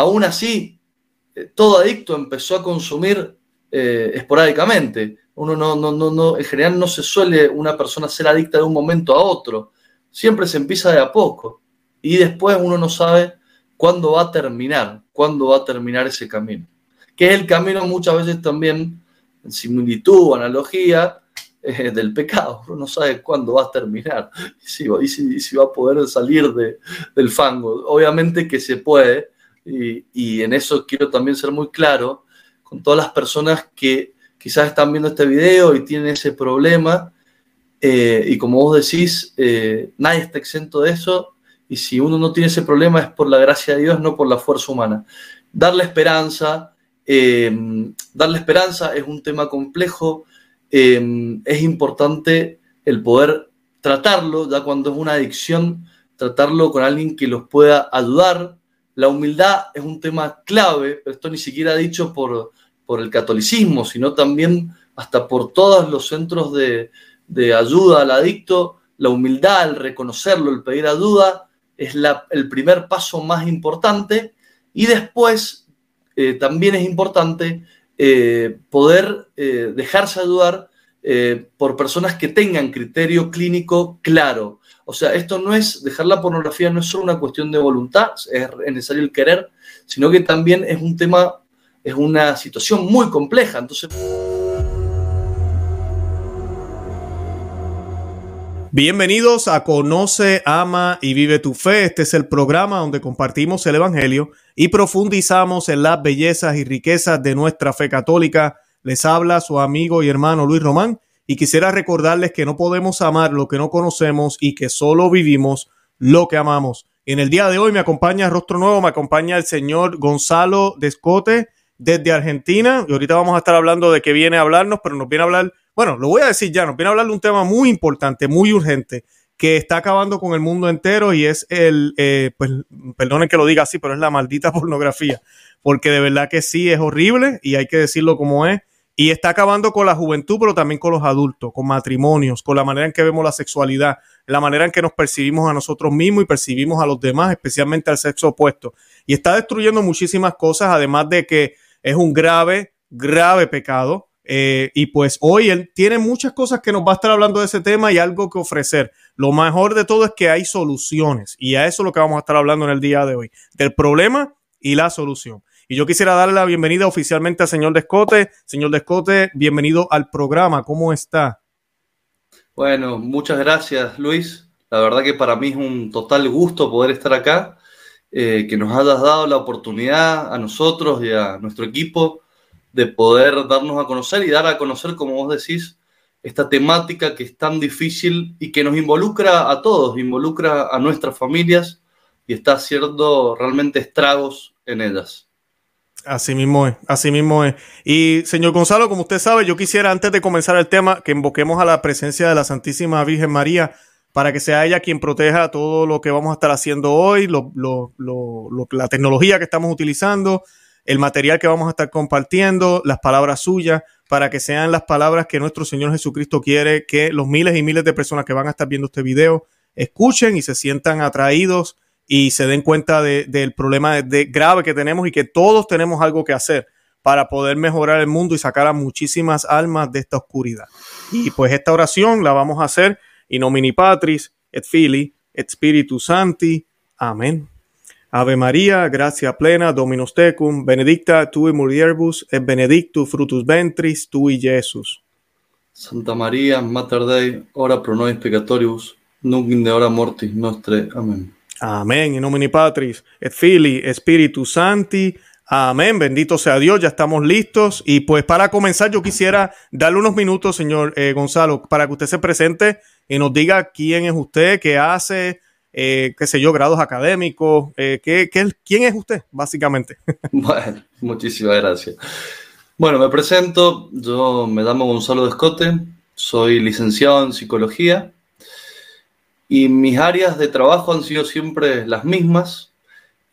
Aún así, eh, todo adicto empezó a consumir eh, esporádicamente. Uno no, no, no, no, en general no se suele una persona ser adicta de un momento a otro. Siempre se empieza de a poco. Y después uno no sabe cuándo va a terminar, cuándo va a terminar ese camino. Que es el camino muchas veces también, en similitud analogía, eh, del pecado. Uno no sabe cuándo va a terminar y si, va a poder salir de, del fango. Obviamente que se puede, y, en eso quiero también ser muy claro con todas las personas que quizás están viendo este video y tienen ese problema. Eh, y como vos decís, eh, nadie está exento de eso. Y si uno no tiene ese problema es por la gracia de Dios, no por la fuerza humana. Darle esperanza, darle esperanza es un tema complejo es importante el poder tratarlo, ya cuando es una adicción, tratarlo con alguien que los pueda ayudar. La humildad es un tema clave, esto ni siquiera dicho por, por el catolicismo, sino también hasta por todos los centros de, de ayuda al adicto. La humildad, el reconocerlo, el pedir ayuda, es el primer paso más importante. Y después eh, también es importante eh, poder eh, dejarse ayudar por personas que tengan criterio clínico claro. O sea, esto no es, dejar la pornografía no es solo una cuestión de voluntad, es necesario el querer, sino que también es un tema, es una situación muy compleja. Entonces... Bienvenidos a Conoce, Ama y Vive tu Fe. Este es el programa donde compartimos el Evangelio y profundizamos en las bellezas y riquezas de nuestra fe católica. Les habla su amigo y hermano Luis Román y quisiera recordarles que no podemos amar lo que no conocemos y que solo vivimos lo que amamos. En el día de hoy me acompaña Rostro Nuevo, me acompaña el señor Gonzalo Descote desde Argentina y ahorita vamos a estar hablando de que viene a hablarnos, pero nos viene a hablar bueno, lo voy a decir ya, nos viene a hablar de un tema muy importante, muy urgente, que está acabando con el mundo entero y es el, eh, pues, perdonen que lo diga así, pero es la maldita pornografía, porque de verdad que sí es horrible y hay que decirlo como es. Y está acabando con la juventud, pero también con los adultos, con matrimonios, con la manera en que vemos la sexualidad, la manera en que nos percibimos a nosotros mismos y percibimos a los demás, especialmente al sexo opuesto. Y está destruyendo muchísimas cosas, además de que es un grave, grave pecado eh, y pues hoy él tiene muchas cosas que nos va a estar hablando de ese tema y algo que ofrecer. Lo mejor de todo es que hay soluciones y a eso es lo que vamos a estar hablando en el día de hoy, del problema y la solución. Y yo quisiera darle la bienvenida oficialmente al señor Descote. Señor Descote, bienvenido al programa. ¿Cómo está? Bueno, muchas gracias Luis. La verdad que para mí es un total gusto poder estar acá, eh, que nos hayas dado la oportunidad a nosotros y a nuestro equipo de poder darnos a conocer y dar a conocer, como vos decís, esta temática que es tan difícil y que nos involucra a todos, involucra a nuestras familias y está haciendo realmente estragos en ellas. Así mismo es, así mismo es. Y señor Gonzalo, como usted sabe, yo quisiera antes de comenzar el tema que invoquemos a la presencia de la Santísima Virgen María para que sea ella quien proteja todo lo que vamos a estar haciendo hoy, la tecnología que estamos utilizando, el material que vamos a estar compartiendo, las palabras suyas, para que sean las palabras que nuestro Señor Jesucristo quiere que los miles y miles de personas que van a estar viendo este video escuchen y se sientan atraídos y se den cuenta del problema de, grave que tenemos y que todos tenemos algo que hacer para poder mejorar el mundo y sacar a muchísimas almas de esta oscuridad. Y pues esta oración la vamos a hacer in nomini Patris et Fili et Spiritus Santi. Amén. Ave María, gracia plena, Dominus tecum, benedicta tui mulieribus, et benedictus frutus ventris tui, Jesus. Santa María, Mater Dei, ora pro nobis peccatoribus, nunc in de hora mortis nostre. Amén. Amén. In nomine Patris, et Filii, Spiritus Santi. Amén. Bendito sea Dios. Ya estamos listos. Y pues para comenzar, yo quisiera darle unos minutos, señor eh, Gonzalo, para que usted se presente y nos diga quién es usted, qué hace, eh, qué sé yo, grados académicos. Eh, ¿qué, quién es usted, básicamente? Bueno, muchísimas gracias. Bueno, me presento, yo me llamo Gonzalo Descote, soy licenciado en psicología y mis áreas de trabajo han sido siempre las mismas.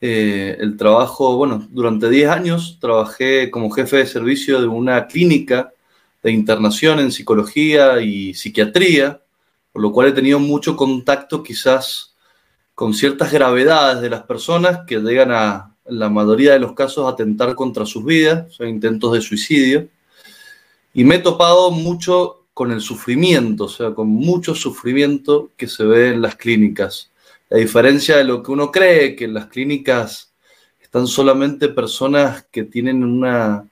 Eh, el trabajo, bueno, durante 10 años trabajé como jefe de servicio de una clínica de internación en psicología y psiquiatría, por lo cual he tenido mucho contacto quizás con ciertas gravedades de las personas que llegan a, en la mayoría de los casos, atentar contra sus vidas, son intentos de suicidio. Y me he topado mucho con el sufrimiento, o sea, con mucho sufrimiento que se ve en las clínicas. A diferencia de lo que uno cree, que en las clínicas están solamente personas que tienen una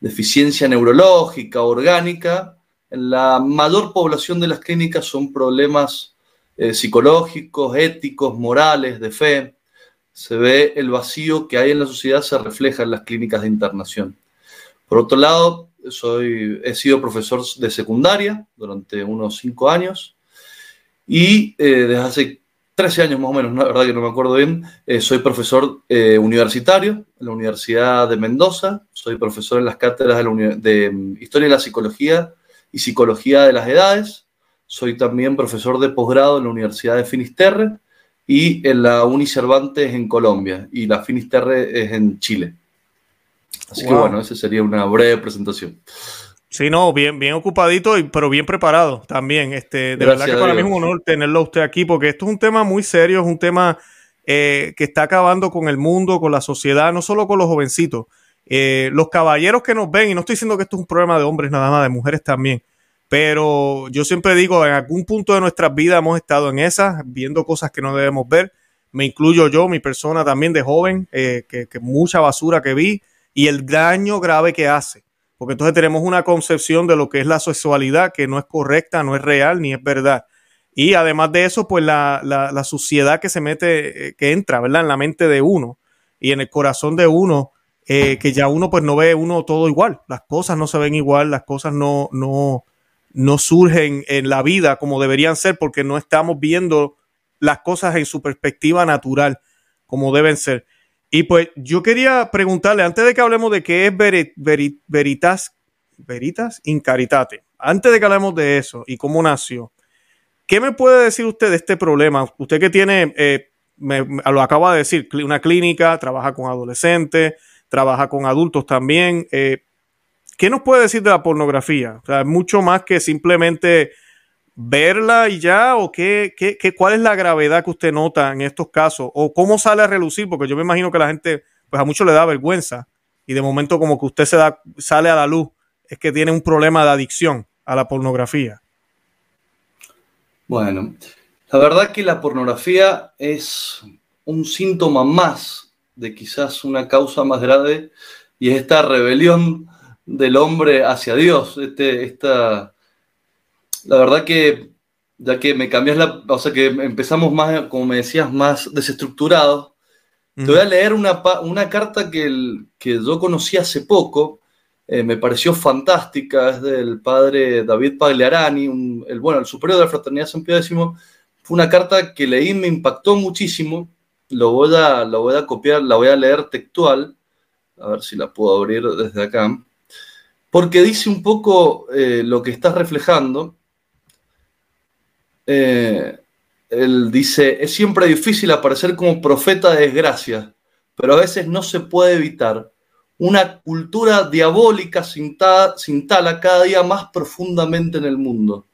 deficiencia neurológica, orgánica, en la mayor población de las clínicas son problemas eh, psicológicos, éticos, morales, de fe. Se ve el vacío que hay en la sociedad, se refleja en las clínicas de internación. Por otro lado, soy, he sido profesor de secundaria durante unos cinco años y eh, desde hace 13 años más o menos, la verdad que no me acuerdo bien, eh, soy profesor eh, universitario en la Universidad de Mendoza, soy profesor en las cátedras de, de, mm, Historia de la Psicología y Psicología de las Edades, soy también profesor de posgrado en la Universidad de Finisterre y en la Uni Cervantes en Colombia, y la Finisterre es en Chile. Así que bueno, esa sería una breve presentación. Sí, no, bien, bien ocupadito, pero bien preparado también. Este, de verdad que para mí es un honor tenerlo usted aquí, porque esto es un tema muy serio, es un tema eh, que está acabando con el mundo, con la sociedad, no solo con los jovencitos. Eh, los caballeros que nos ven, y no estoy diciendo que esto es un problema de hombres nada más, de mujeres también, pero yo siempre digo, en algún punto de nuestras vidas hemos estado en esas, viendo cosas que no debemos ver. Me incluyo yo, mi persona también de joven, eh, que mucha basura que vi y el daño grave que hace porque entonces tenemos una concepción de lo que es la sexualidad que no es correcta, no es real ni es verdad. Y además de eso, pues la, la, suciedad que se mete, eh, que entra, ¿verdad? En la mente de uno y en el corazón de uno, eh, que ya uno pues no ve uno todo igual. Las cosas no se ven igual, las cosas no, no, no surgen en la vida como deberían ser porque no estamos viendo las cosas en su perspectiva natural como deben ser. Y pues yo quería preguntarle, antes de que hablemos de qué es Veritas, Veritas Incaritate, antes de que hablemos de eso y cómo nació, ¿qué me puede decir usted de este problema? Usted que tiene, eh, me, lo acaba de decir, una clínica, trabaja con adolescentes, trabaja con adultos también. Eh, ¿Qué nos puede decir de la pornografía? O sea, mucho más que simplemente verla y ya? ¿O qué, qué, qué, cuál es la gravedad que usted nota en estos casos? ¿O cómo sale a relucir? Porque yo me imagino que la gente, pues a muchos le da vergüenza y de momento como que usted se da, sale a la luz, es que tiene un problema de adicción a la pornografía. Bueno, la verdad que la pornografía es un síntoma más de quizás una causa más grave y es esta rebelión del hombre hacia Dios, este, esta la verdad que ya que me cambias la, o sea que empezamos más, como me decías, más desestructurados, te voy a leer una, una carta que, que yo conocí hace poco, eh, me pareció fantástica, es del padre David Pagliarani, el, bueno, el superior de la Fraternidad San Pío X, fue una carta que leí, me impactó muchísimo, lo voy a, lo voy a copiar, la voy a leer textual, a ver si la puedo abrir desde acá, porque dice un poco eh, lo que estás reflejando, eh, él dice, es siempre difícil aparecer como profeta de desgracia, pero a veces no se puede evitar. Una cultura diabólica se instala cada día más profundamente en el mundo.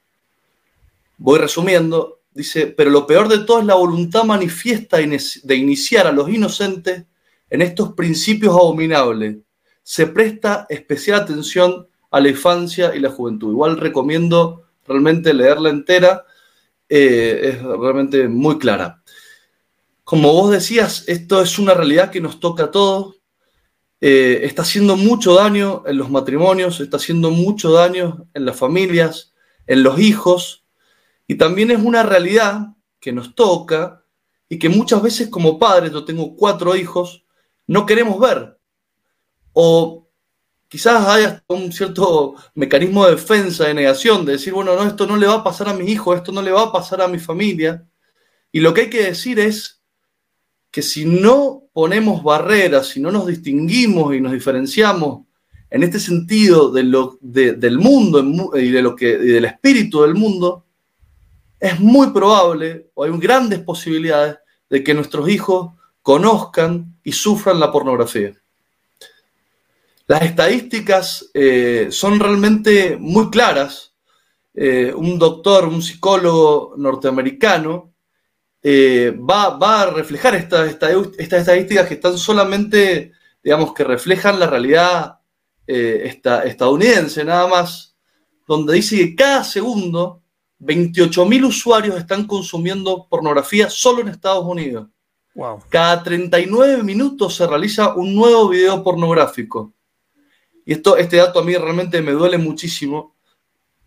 Voy resumiendo, dice, pero lo peor de todo es la voluntad manifiesta de iniciar a los inocentes en estos principios abominables. Se presta especial atención a la infancia y la juventud. Igual recomiendo realmente leerla entera eh, es realmente muy clara. Como vos decías, esto es una realidad que nos toca a todos. Eh, está haciendo mucho daño en los matrimonios, está haciendo mucho daño en las familias, en los hijos, y también es una realidad que nos toca y que muchas veces como padres, yo tengo cuatro hijos, no queremos ver. O quizás haya un cierto mecanismo de defensa, de negación, de decir, bueno, no, esto no le va a pasar a mi hijo, esto no le va a pasar a mi familia. Y lo que hay que decir es que si no ponemos barreras, si no nos distinguimos y nos diferenciamos en este sentido del mundo y, de lo que, y del espíritu del mundo, es muy probable, o hay grandes posibilidades, de que nuestros hijos conozcan y sufran la pornografía. Las estadísticas eh, son realmente muy claras. Eh, un doctor, un psicólogo norteamericano, eh, va, va, a reflejar estas estadísticas que están solamente, digamos, que reflejan la realidad esta, estadounidense, nada más, donde dice que cada segundo 28.000 usuarios están consumiendo pornografía solo en Estados Unidos. Wow. Cada 39 minutos se realiza un nuevo video pornográfico. Y esto, este dato a mí realmente me duele muchísimo.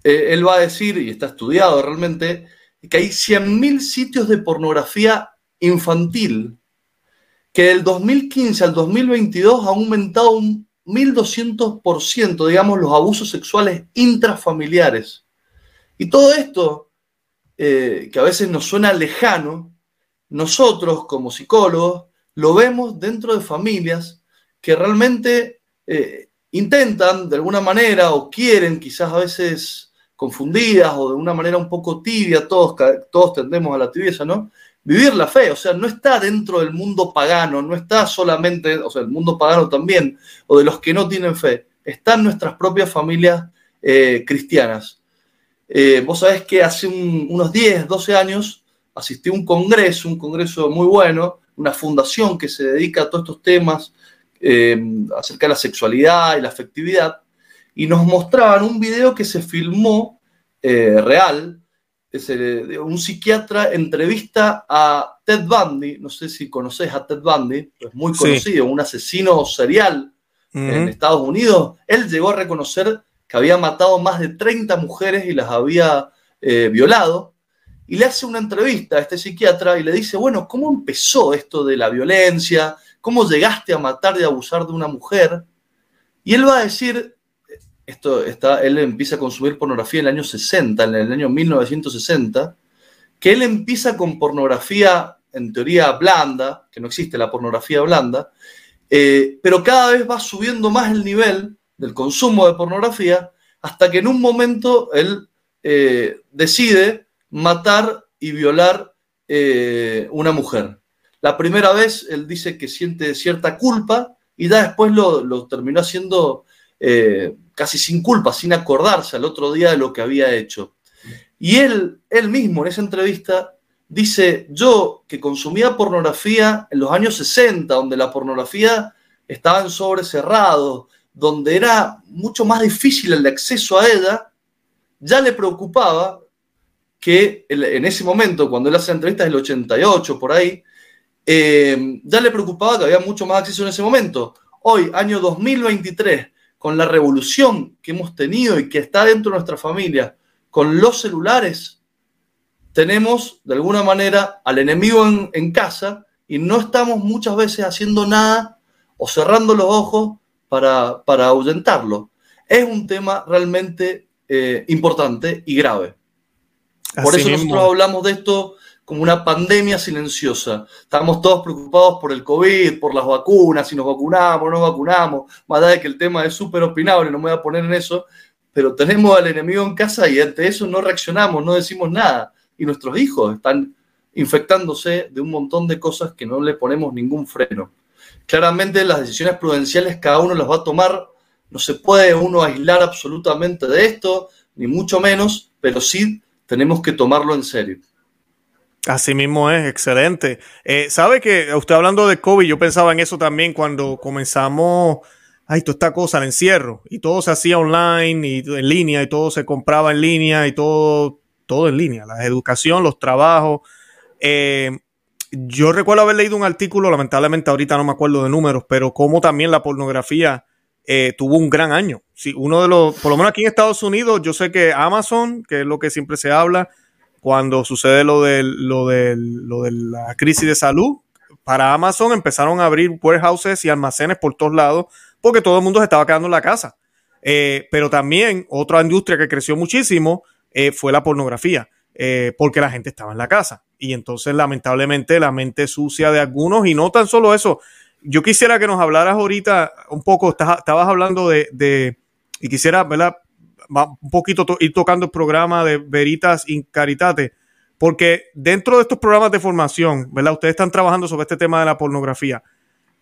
Eh, él va a decir, y está estudiado realmente, que hay 100.000 sitios de pornografía infantil, que del 2015 al 2022 ha aumentado un 1.200%, digamos, los abusos sexuales intrafamiliares. Y todo esto, eh, que a veces nos suena lejano, nosotros como psicólogos lo vemos dentro de familias que realmente eh, intentan de alguna manera o quieren quizás a veces confundidas o de una manera un poco tibia, todos, todos tendemos a la tibieza, ¿no? Vivir la fe, o sea, no está dentro del mundo pagano, no está solamente, o sea, el mundo pagano también, o de los que no tienen fe, están nuestras propias familias eh, cristianas. Eh, vos sabés que hace unos 10, 12 años asistí a un congreso, un congreso muy bueno, una fundación que se dedica a todos estos temas eh, acerca de la sexualidad y la afectividad, y nos mostraban un video que se filmó eh, real, es un psiquiatra entrevista a Ted Bundy, no sé si conoces a Ted Bundy, es muy conocido, un asesino serial en Estados Unidos. Él llegó a reconocer que había matado más de 30 mujeres y las había eh, violado. Y le hace una entrevista a este psiquiatra y le dice, bueno, ¿cómo empezó esto de la violencia? ¿Cómo llegaste a matar y abusar de una mujer? Y él va a decir, esto está, él empieza a consumir pornografía en el año 60, en el año 1960, que él empieza con pornografía en teoría blanda, que no existe la pornografía blanda, eh, pero cada vez va subiendo más el nivel del consumo de pornografía hasta que en un momento él eh, decide matar y violar eh, una mujer. La primera vez él dice que siente cierta culpa y ya después lo, lo terminó haciendo casi sin culpa, sin acordarse al otro día de lo que había hecho. Y él, él mismo en esa entrevista dice, yo que consumía pornografía en los años 60, donde la pornografía estaba en sobre cerrado, donde era mucho más difícil el acceso a ella, ya le preocupaba que en ese momento, cuando él hace la entrevista del 88, por ahí, eh, ya le preocupaba que había mucho más acceso en ese momento. Hoy, año 2023, con la revolución que hemos tenido y que está dentro de nuestra familia, con los celulares, tenemos de alguna manera al enemigo en, casa y no estamos muchas veces haciendo nada o cerrando los ojos para, para ahuyentarlo. Es un tema realmente eh, importante y grave. Por eso nosotros hablamos de esto como una pandemia silenciosa. Estamos todos preocupados por el COVID, por las vacunas, si nos vacunamos o no vacunamos, más allá de que el tema es súper opinable, no me voy a poner en eso, pero tenemos al enemigo en casa y ante eso no reaccionamos, no decimos nada. Y nuestros hijos están infectándose de un montón de cosas que no le ponemos ningún freno. Claramente las decisiones prudenciales cada uno las va a tomar, no se puede uno aislar absolutamente de esto, ni mucho menos, pero sí tenemos que tomarlo en serio. Así mismo es, excelente. Eh, ¿Sabe que usted hablando de COVID, yo pensaba en eso también cuando comenzamos, ay, toda esta cosa, el encierro, y todo se hacía online y en línea, y todo se compraba en línea, y todo, todo en línea, la educación, los trabajos. Eh, yo recuerdo haber leído un artículo, lamentablemente ahorita no me acuerdo de números, pero como también la pornografía eh, tuvo un gran año. Sí, uno de los, por lo menos aquí en Estados Unidos, yo sé que Amazon, que es lo que siempre se habla, cuando sucede lo de, lo, de, lo de la crisis de salud, para Amazon empezaron a abrir warehouses y almacenes por todos lados porque todo el mundo se estaba quedando en la casa. Eh, pero también otra industria que creció muchísimo eh, fue la pornografía, eh, porque la gente estaba en la casa. Y entonces, lamentablemente, la mente sucia de algunos, y no tan solo eso, yo quisiera que nos hablaras ahorita un poco, estabas hablando de, de y quisiera, ¿verdad? Un poquito ir tocando el programa de Veritas in Caritate, porque dentro de estos programas de formación, ¿verdad? Ustedes están trabajando sobre este tema de la pornografía.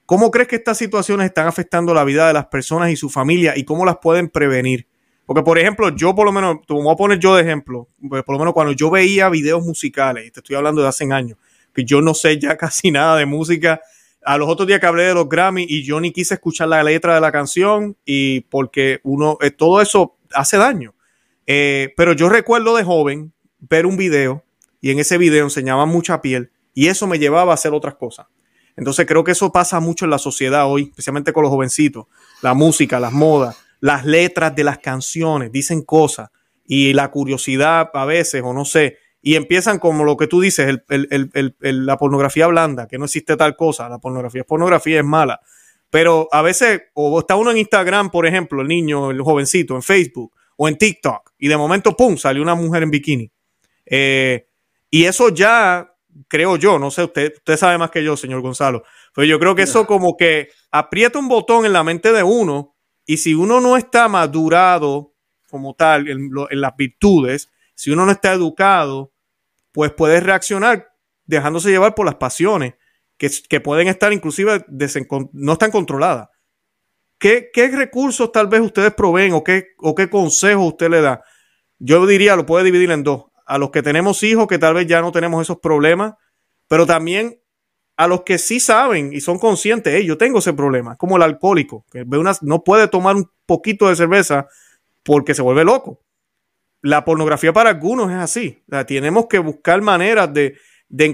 ¿Cómo crees que estas situaciones están afectando la vida de las personas y su familia y cómo las pueden prevenir? Porque, por ejemplo, yo por lo menos, te voy a poner yo de ejemplo, pues, por lo menos cuando yo veía videos musicales, y te estoy hablando de hace años, que yo no sé ya casi nada de música. A los otros días que hablé de los Grammy y yo ni quise escuchar la letra de la canción y porque uno, eh, todo eso hace daño. Eh, pero yo recuerdo de joven ver un video y en ese video enseñaba mucha piel y eso me llevaba a hacer otras cosas. Entonces creo que eso pasa mucho en la sociedad hoy, especialmente con los jovencitos. La música, las modas, las letras de las canciones dicen cosas y la curiosidad a veces, o no sé, y empiezan como lo que tú dices, la pornografía blanda, que no existe tal cosa, la pornografía es pornografía, es mala. Pero a veces, o está uno en Instagram, por ejemplo, el niño, el jovencito, en Facebook o en TikTok, y de momento, ¡pum!, salió una mujer en bikini. Eh, y eso ya, creo yo, no sé, usted, usted sabe más que yo, señor Gonzalo, pero yo creo que eso como que aprieta un botón en la mente de uno, y si uno no está madurado como tal en, en las virtudes, si uno no está educado, pues puede reaccionar dejándose llevar por las pasiones que, pueden estar inclusive no están controladas. ¿Qué, recursos tal vez ustedes proveen o qué, o qué consejos usted le da? Yo diría, lo puede dividir en dos. A los que tenemos hijos, que tal vez ya no tenemos esos problemas, pero también a los que sí saben y son conscientes, yo tengo ese problema, como el alcohólico, que no puede tomar un poquito de cerveza porque se vuelve loco la pornografía para algunos es así. tenemos que buscar maneras de,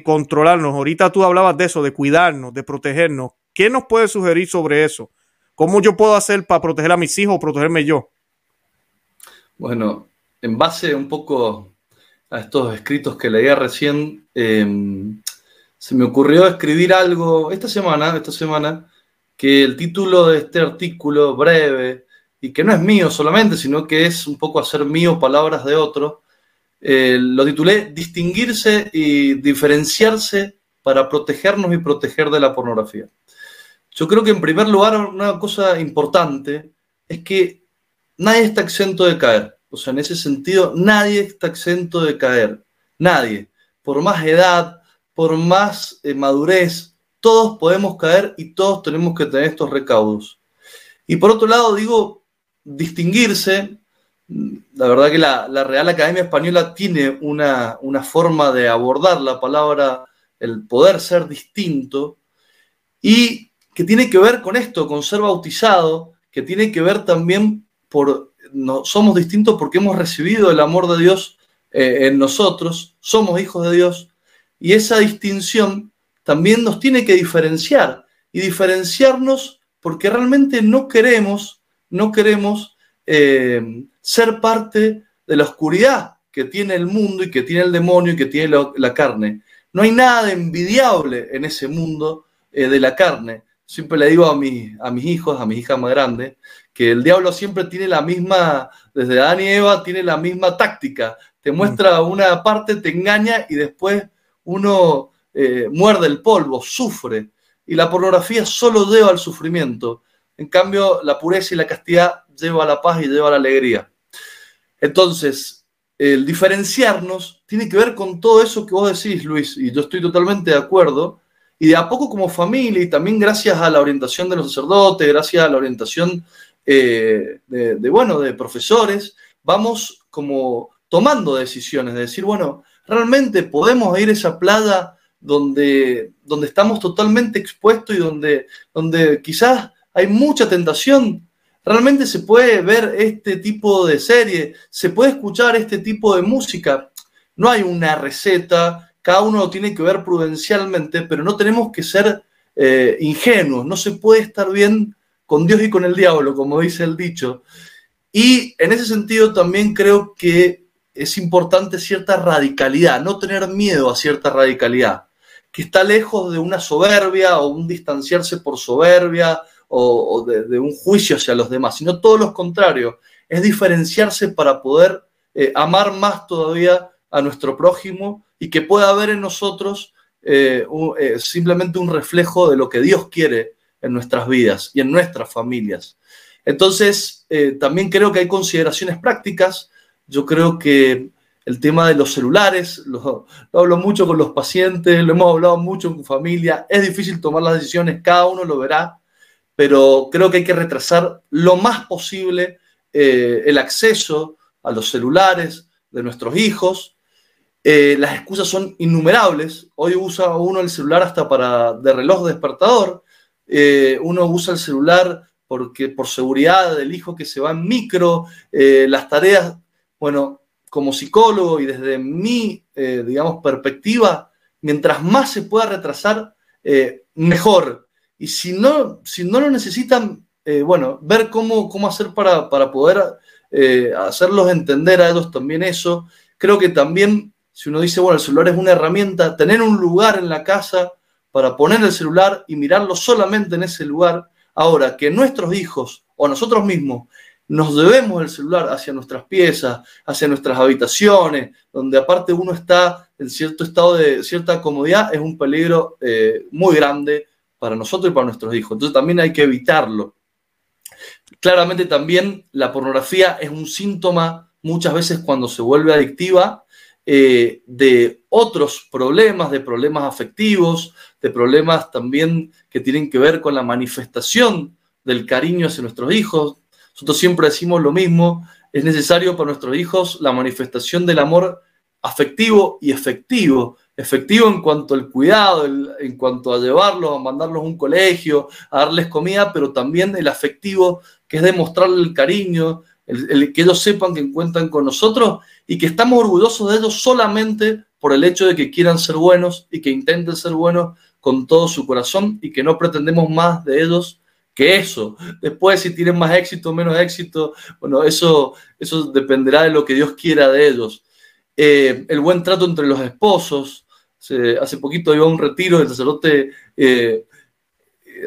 controlarnos. Ahorita tú hablabas de eso, de cuidarnos, de protegernos. ¿Qué nos puede sugerir sobre eso? ¿Cómo yo puedo hacer para proteger a mis hijos o protegerme yo? Bueno, en base un poco a estos escritos que leía recién, em, se me ocurrió escribir algo esta semana, esta semana, que el título de este artículo breve, y que no es mío solamente, sino que es un poco hacer mío palabras de otro, eh, lo titulé Distinguirse y diferenciarse para protegernos y proteger de la pornografía. Yo creo que en primer lugar una cosa importante es que nadie está exento de caer. O sea, en ese sentido, nadie está exento de caer. Nadie. Por más edad, por más eh, madurez, todos podemos caer y todos tenemos que tener estos recaudos. Y por otro lado, digo, distinguirse. La verdad que la, Real Academia Española tiene una, forma de abordar la palabra, el poder ser distinto, y que tiene que ver con esto, con ser bautizado, que tiene que ver también por, no, somos distintos porque hemos recibido el amor de Dios eh, en nosotros, somos hijos de Dios, y esa distinción también nos tiene que diferenciar, y diferenciarnos porque realmente no queremos no queremos eh, ser parte de la oscuridad que tiene el mundo y que tiene el demonio y que tiene la, carne. No hay nada envidiable en ese mundo eh, de la carne. Siempre le digo a, a mis hijos, a mis hijas más grandes, que el diablo siempre tiene la misma, desde Adán y Eva, tiene la misma táctica. Te muestra mm. una parte, te engaña y después uno eh, muerde el polvo, sufre. Y la pornografía solo lleva al sufrimiento. En cambio, la pureza y la castidad lleva a la paz y lleva a la alegría. Entonces, el diferenciarnos tiene que ver con todo eso que vos decís, Luis, y yo estoy totalmente de acuerdo. Y de a poco como familia, y también gracias a la orientación de los sacerdotes, gracias a la orientación eh, de, bueno, de profesores, vamos como tomando decisiones, de decir, bueno, realmente podemos ir a esa playa donde, donde estamos totalmente expuestos y donde, donde quizás hay mucha tentación. Realmente se puede ver este tipo de serie, se puede escuchar este tipo de música. No hay una receta, cada uno lo tiene que ver prudencialmente, pero no tenemos que ser eh, ingenuos, no se puede estar bien con Dios y con el diablo, como dice el dicho. Y en ese sentido también creo que es importante cierta radicalidad, no tener miedo a cierta radicalidad, que está lejos de una soberbia o un distanciarse por soberbia o, de, un juicio hacia los demás, sino todo lo contrario, es diferenciarse para poder eh, amar más todavía a nuestro prójimo y que pueda haber en nosotros eh, eh, simplemente un reflejo de lo que Dios quiere en nuestras vidas y en nuestras familias. Entonces, también creo que hay consideraciones prácticas. Yo creo que el tema de los celulares, lo, lo, hablo mucho con los pacientes, lo hemos hablado mucho con familia, es difícil tomar las decisiones, cada uno lo verá, pero creo que hay que retrasar lo más posible eh, el acceso a los celulares de nuestros hijos. Eh, las excusas son innumerables. Hoy usa uno el celular hasta para de reloj despertador. Eh, uno usa el celular porque por seguridad del hijo que se va en micro, las tareas, bueno, como psicólogo y desde mi, digamos, perspectiva, mientras más se pueda retrasar, mejor. Y si no, si no lo necesitan, bueno, ver cómo, cómo hacer para, para poder hacerlos entender a ellos también eso. Creo que también si uno dice, bueno, el celular es una herramienta, tener un lugar en la casa para poner el celular y mirarlo solamente en ese lugar. Ahora, que nuestros hijos o nosotros mismos nos debemos el celular hacia nuestras piezas, hacia nuestras habitaciones, donde aparte uno está en cierto estado de cierta comodidad, es un peligro eh, muy grande para nosotros y para nuestros hijos. Entonces también hay que evitarlo. Claramente también la pornografía es un síntoma muchas veces cuando se vuelve adictiva eh, de otros problemas, de problemas afectivos, de problemas también que tienen que ver con la manifestación del cariño hacia nuestros hijos. Nosotros siempre decimos lo mismo, es necesario para nuestros hijos la manifestación del amor afectivo y efectivo. Efectivo en cuanto al cuidado, en cuanto a llevarlos, a mandarlos a un colegio, a darles comida, pero también el afectivo, que es demostrarle el cariño, el, que ellos sepan que cuentan con nosotros y que estamos orgullosos de ellos solamente por el hecho de que quieran ser buenos y que intenten ser buenos con todo su corazón y que no pretendemos más de ellos que eso. Después, si tienen más éxito o menos éxito, bueno, eso, eso dependerá de lo que Dios quiera de ellos. Eh, el buen trato entre los esposos. Hace poquito iba a un retiro, el sacerdote eh,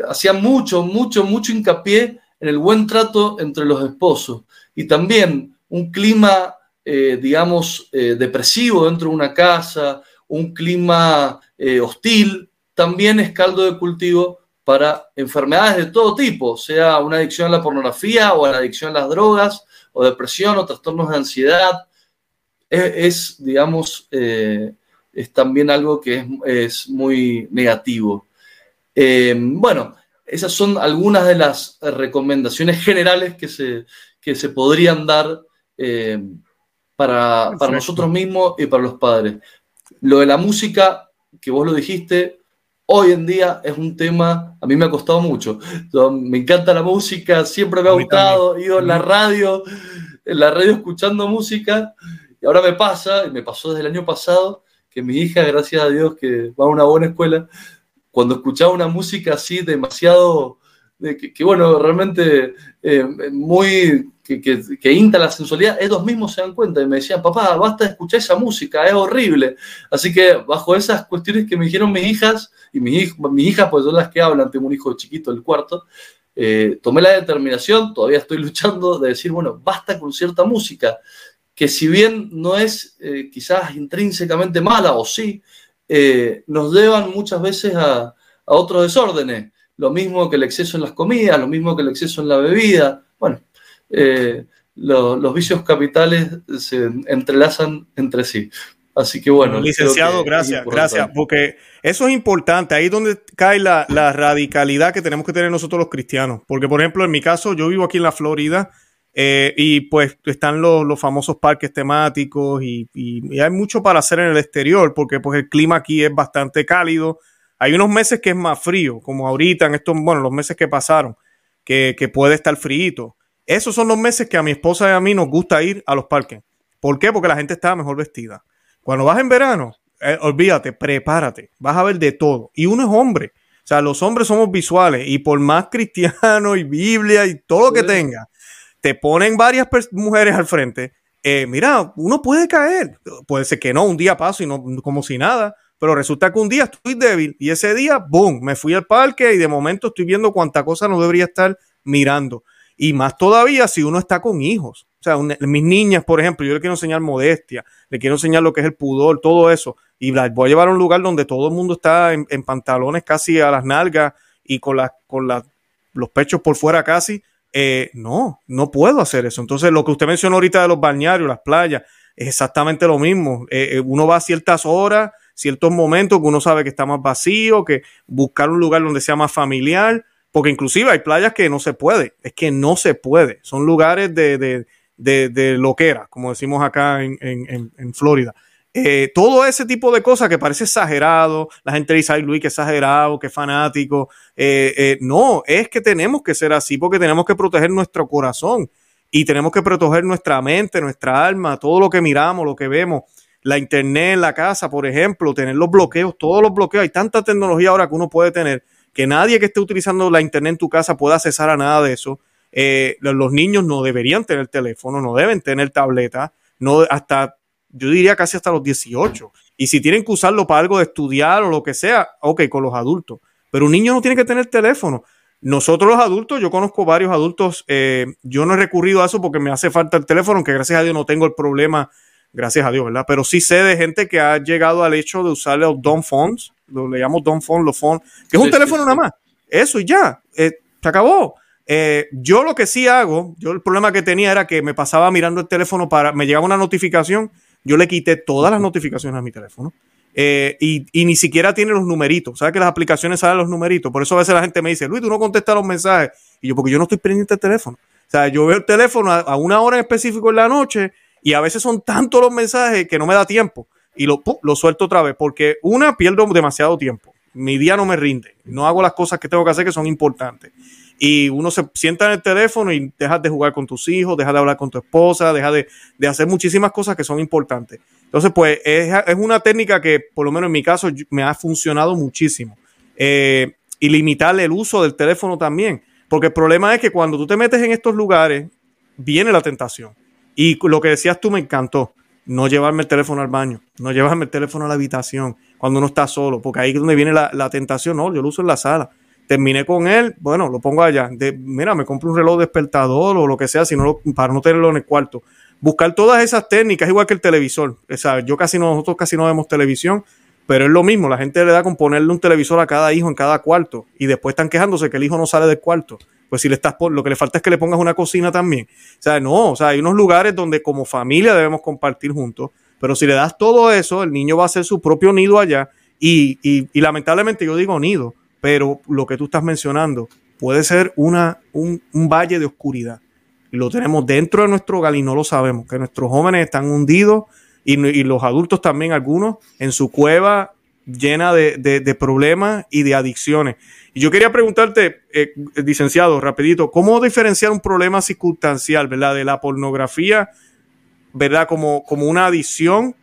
hacía mucho, mucho, mucho hincapié en el buen trato entre los esposos y también un clima, eh, digamos, eh, depresivo dentro de una casa, un clima hostil, también es caldo de cultivo para enfermedades de todo tipo, sea una adicción a la pornografía o a la adicción a las drogas o depresión o trastornos de ansiedad. Es, digamos, es también algo que es, muy negativo. bueno, esas son algunas de las recomendaciones generales que se, que se podrían dar eh, para, nosotros mismos y para los padres. Lo de la música, que vos lo dijiste, hoy en día es un tema, a mí me ha costado mucho. me encanta la música, siempre me ha gustado, he ido en la radio, en la radio escuchando música, y ahora me pasa, y me pasó desde el año pasado, que mi hija, gracias a Dios, que va a una buena escuela, cuando escuchaba una música así demasiado que, bueno, realmente eh, muy, que, que, inta la sensualidad, ellos mismos se dan cuenta y me decían, papá, basta de escuchar esa música, es horrible. Así que bajo esas cuestiones que me dijeron mis hijas, y mis, hijas, pues son las que hablan, tengo un hijo chiquito del cuarto, eh, tomé la determinación, todavía estoy luchando, de decir, bueno, basta con cierta música, que si bien no es eh, quizás intrínsecamente mala, o sí, nos llevan muchas veces a, a otros desórdenes lo mismo que el exceso en las comidas, lo mismo que el exceso en la bebida. Bueno, eh, los vicios capitales se entrelazan entre sí. Así que bueno. Licenciado, gracias, gracias, porque eso es importante. Ahí es donde cae la, radicalidad que tenemos que tener nosotros los cristianos. Porque, por ejemplo, en mi caso, yo vivo aquí en la Florida eh, y pues están los, famosos parques temáticos y, y, hay mucho para hacer en el exterior porque pues el clima aquí es bastante cálido hay unos meses que es más frío, como ahorita en estos, bueno, los meses que pasaron, que, puede estar frío. Esos son los meses que a mi esposa y a mí nos gusta ir a los parques. ¿Por qué? Porque la gente está mejor vestida. Cuando vas en verano, eh, olvídate, prepárate, vas a ver de todo. Y uno es hombre. O sea, los hombres somos visuales y por más cristiano y Biblia y todo lo que tenga, te ponen varias mujeres al frente. Eh, mira, uno puede caer. Puede ser que no, un día paso y no como si nada pero resulta que un día estoy débil y ese día, boom, me fui al parque y de momento estoy viendo cuánta cosa no debería estar mirando. Y más todavía si uno está con hijos. O sea, mis niñas, por ejemplo, yo le quiero enseñar modestia, le quiero enseñar lo que es el pudor, todo eso. Y las voy a llevar a un lugar donde todo el mundo está en, pantalones casi a las nalgas y con los pechos por fuera casi. Eh, no, no puedo hacer eso. Entonces, lo que usted mencionó ahorita de los balnearios, las playas, es exactamente lo mismo. Eh, eh, uno va a ciertas horas ciertos momentos que uno sabe que está más vacío, que buscar un lugar donde sea más familiar, porque inclusive hay playas que no se puede, es que no se puede, son lugares de, de, de, loquera, como decimos acá en, Florida. Eh, todo ese tipo de cosas que parece exagerado, la gente dice, ay Luis, que exagerado, que fanático. Eh, eh, no, es que tenemos que ser así porque tenemos que proteger nuestro corazón y tenemos que proteger nuestra mente, nuestra alma, todo lo que miramos, lo que vemos, la internet en la casa, por ejemplo, tener los bloqueos, todos los bloqueos. Hay tanta tecnología ahora que uno puede tener que nadie que esté utilizando la internet en tu casa pueda accesar a nada de eso. los niños no deberían tener teléfono, no deben tener tableta, no hasta yo diría casi hasta los 18. Y si tienen que usarlo para algo de estudiar o lo que sea, ok, con los adultos. Pero un niño no tiene que tener teléfono. Nosotros los adultos, yo conozco varios adultos, eh, yo no he recurrido a eso porque me hace falta el teléfono, aunque gracias a Dios no tengo el problema, gracias a Dios, ¿verdad? Pero sí sé de gente que ha llegado al hecho de usar los dumb phones, lo le llamo dumb phone, los phones, que es un teléfono nada más. Eso y ya, eh, se acabó. Eh, yo lo que sí hago, yo el problema que tenía era que me pasaba mirando el teléfono para, me llegaba una notificación yo le quité todas las notificaciones a mi teléfono. Eh, y, ni siquiera tiene los numeritos. ¿Sabes que las aplicaciones salen los numeritos? Por eso a veces la gente me dice, Luis, tú no contestas los mensajes. Y yo, porque yo no estoy pendiente del teléfono. O sea, yo veo el teléfono a, una hora en específico en la noche y a veces son tantos los mensajes que no me da tiempo. Y lo, lo suelto otra vez porque una, pierdo demasiado tiempo. Mi día no me rinde. No hago las cosas que tengo que hacer que son importantes y uno se sienta en el teléfono y dejas de jugar con tus hijos, dejas de hablar con tu esposa, dejas de, hacer muchísimas cosas que son importantes. Entonces, pues es, una técnica que, por lo menos en mi caso, me ha funcionado muchísimo. Eh, y limitar el uso del teléfono también. Porque el problema es que cuando tú te metes en estos lugares, viene la tentación. Y lo que decías tú me encantó. No llevarme el teléfono al baño, no llevarme el teléfono a la habitación cuando uno está solo, porque ahí es donde viene la, la tentación. No, yo lo uso en la sala terminé con él, bueno, lo pongo allá. De, mira, me compro un reloj despertador o lo que sea, sino para no tenerlo en el cuarto. Buscar todas esas técnicas, igual que el televisor. O yo casi no, nosotros casi no vemos televisión, pero es lo mismo. La gente le da con ponerle un televisor a cada hijo en cada cuarto y después están quejándose que el hijo no sale del cuarto. Pues si le estás por, lo que le falta es que le pongas una cocina también. O sea, no, o sea, hay unos lugares donde como familia debemos compartir juntos, pero si le das todo eso, el niño va a hacer su propio nido allá y, y, y lamentablemente yo digo nido, pero lo que tú estás mencionando puede ser una, un, valle de oscuridad. Lo tenemos dentro de nuestro hogar y no lo sabemos, que nuestros jóvenes están hundidos y, los adultos también algunos en su cueva llena de, problemas y de adicciones. Y yo quería preguntarte, eh, licenciado, rapidito, ¿cómo diferenciar un problema circunstancial, ¿verdad? De la pornografía, ¿verdad? Como, como una adicción